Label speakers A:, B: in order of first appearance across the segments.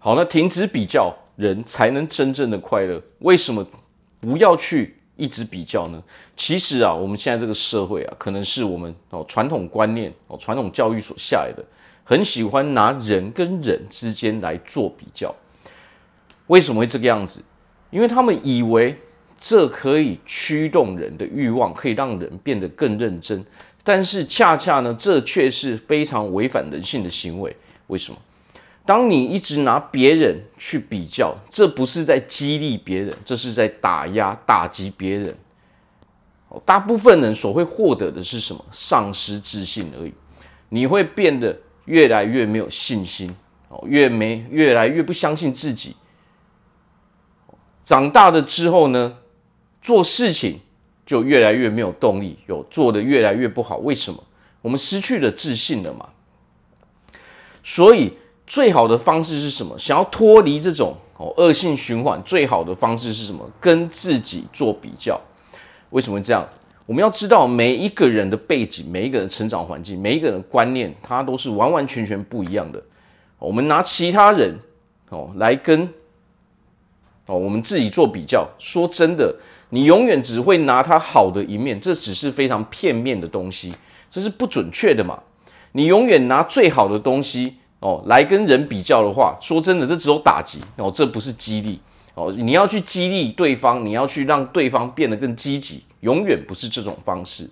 A: 好，那停止比较，人才能真正的快乐。为什么不要去一直比较呢？其实啊，我们现在这个社会啊，可能是我们哦传统观念哦传统教育所下来的，很喜欢拿人跟人之间来做比较。为什么会这个样子？因为他们以为这可以驱动人的欲望，可以让人变得更认真。但是恰恰呢，这却是非常违反人性的行为。为什么？当你一直拿别人去比较，这不是在激励别人，这是在打压、打击别人。大部分人所会获得的是什么？丧失自信而已。你会变得越来越没有信心，哦，越没越来越不相信自己。长大了之后呢，做事情就越来越没有动力，有做的越来越不好。为什么？我们失去了自信了嘛。所以。最好的方式是什么？想要脱离这种哦恶性循环，最好的方式是什么？跟自己做比较。为什么这样？我们要知道每一个人的背景、每一个人的成长环境、每一个人的观念，它都是完完全全不一样的。我们拿其他人哦来跟哦我们自己做比较，说真的，你永远只会拿他好的一面，这只是非常片面的东西，这是不准确的嘛。你永远拿最好的东西。哦，来跟人比较的话，说真的，这只有打击哦，这不是激励哦。你要去激励对方，你要去让对方变得更积极，永远不是这种方式。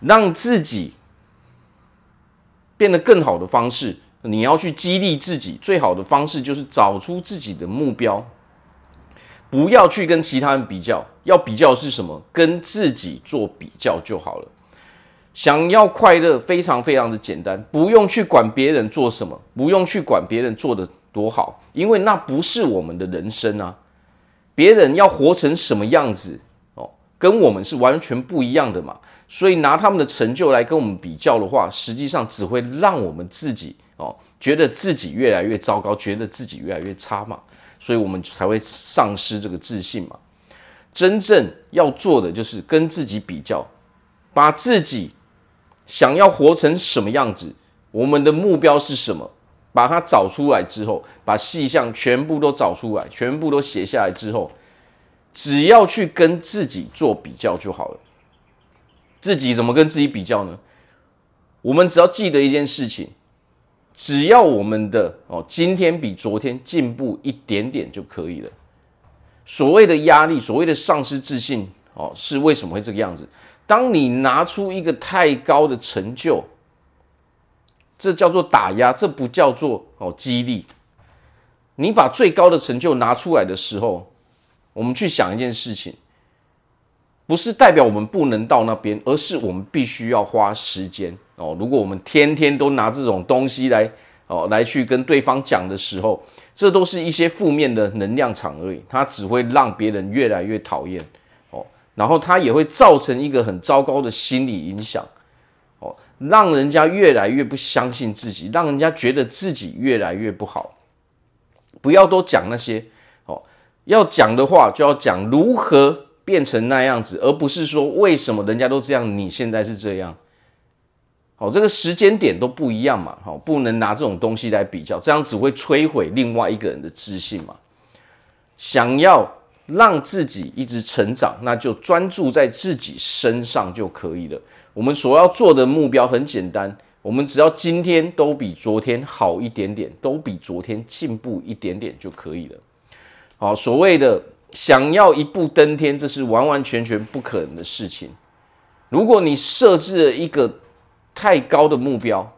A: 让自己变得更好的方式，你要去激励自己，最好的方式就是找出自己的目标，不要去跟其他人比较。要比较是什么？跟自己做比较就好了。想要快乐，非常非常的简单，不用去管别人做什么，不用去管别人做的多好，因为那不是我们的人生啊。别人要活成什么样子哦，跟我们是完全不一样的嘛。所以拿他们的成就来跟我们比较的话，实际上只会让我们自己哦，觉得自己越来越糟糕，觉得自己越来越差嘛。所以我们才会丧失这个自信嘛。真正要做的就是跟自己比较，把自己。想要活成什么样子？我们的目标是什么？把它找出来之后，把细项全部都找出来，全部都写下来之后，只要去跟自己做比较就好了。自己怎么跟自己比较呢？我们只要记得一件事情：只要我们的哦，今天比昨天进步一点点就可以了。所谓的压力，所谓的丧失自信哦，是为什么会这个样子？当你拿出一个太高的成就，这叫做打压，这不叫做哦激励。你把最高的成就拿出来的时候，我们去想一件事情，不是代表我们不能到那边，而是我们必须要花时间哦。如果我们天天都拿这种东西来哦来去跟对方讲的时候，这都是一些负面的能量场而已，它只会让别人越来越讨厌。然后它也会造成一个很糟糕的心理影响，哦，让人家越来越不相信自己，让人家觉得自己越来越不好。不要多讲那些，哦，要讲的话就要讲如何变成那样子，而不是说为什么人家都这样，你现在是这样。好，这个时间点都不一样嘛，好，不能拿这种东西来比较，这样只会摧毁另外一个人的自信嘛。想要。让自己一直成长，那就专注在自己身上就可以了。我们所要做的目标很简单，我们只要今天都比昨天好一点点，都比昨天进步一点点就可以了。好，所谓的想要一步登天，这是完完全全不可能的事情。如果你设置了一个太高的目标，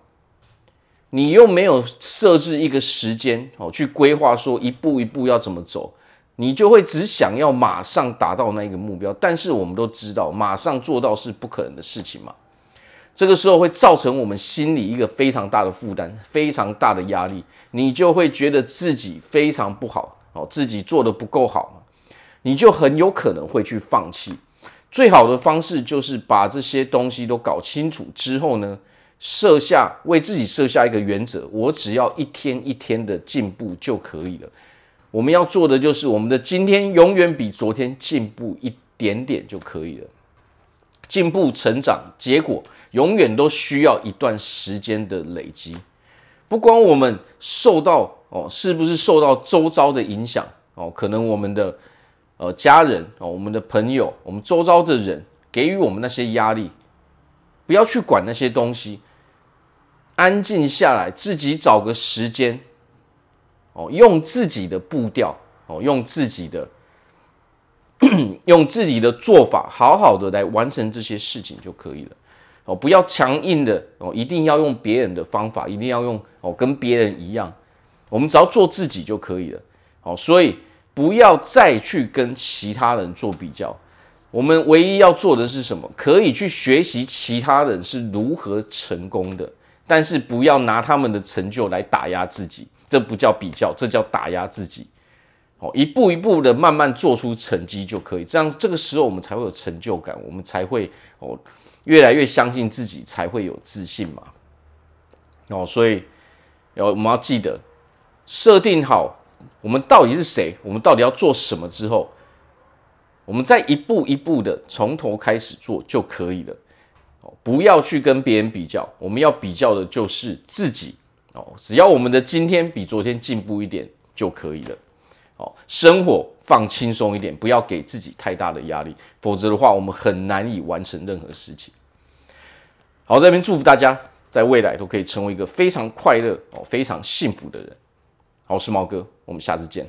A: 你又没有设置一个时间，好去规划说一步一步要怎么走。你就会只想要马上达到那个目标，但是我们都知道，马上做到是不可能的事情嘛。这个时候会造成我们心里一个非常大的负担，非常大的压力，你就会觉得自己非常不好哦，自己做得不够好，你就很有可能会去放弃。最好的方式就是把这些东西都搞清楚之后呢，设下为自己设下一个原则，我只要一天一天的进步就可以了。我们要做的就是，我们的今天永远比昨天进步一点点就可以了。进步、成长、结果，永远都需要一段时间的累积。不管我们受到哦，是不是受到周遭的影响哦？可能我们的呃家人哦，我们的朋友，我们周遭的人给予我们那些压力，不要去管那些东西，安静下来，自己找个时间哦，用自己的步调哦，用自己的 用自己的做法，好好的来完成这些事情就可以了。哦，不要强硬的哦，一定要用别人的方法，一定要用哦，跟别人一样。我们只要做自己就可以了。好，所以不要再去跟其他人做比较。我们唯一要做的是什么？可以去学习其他人是如何成功的，但是不要拿他们的成就来打压自己。这不叫比较，这叫打压自己。哦，一步一步的慢慢做出成绩就可以。这样这个时候我们才会有成就感，我们才会哦。越来越相信自己，才会有自信嘛。哦，所以要我们要记得设定好我们到底是谁，我们到底要做什么之后，我们再一步一步的从头开始做就可以了。哦，不要去跟别人比较，我们要比较的就是自己。哦，只要我们的今天比昨天进步一点就可以了。哦，生活放轻松一点，不要给自己太大的压力，否则的话，我们很难以完成任何事情。好，在这边祝福大家，在未来都可以成为一个非常快乐哦、非常幸福的人。好，我是毛哥，我们下次见。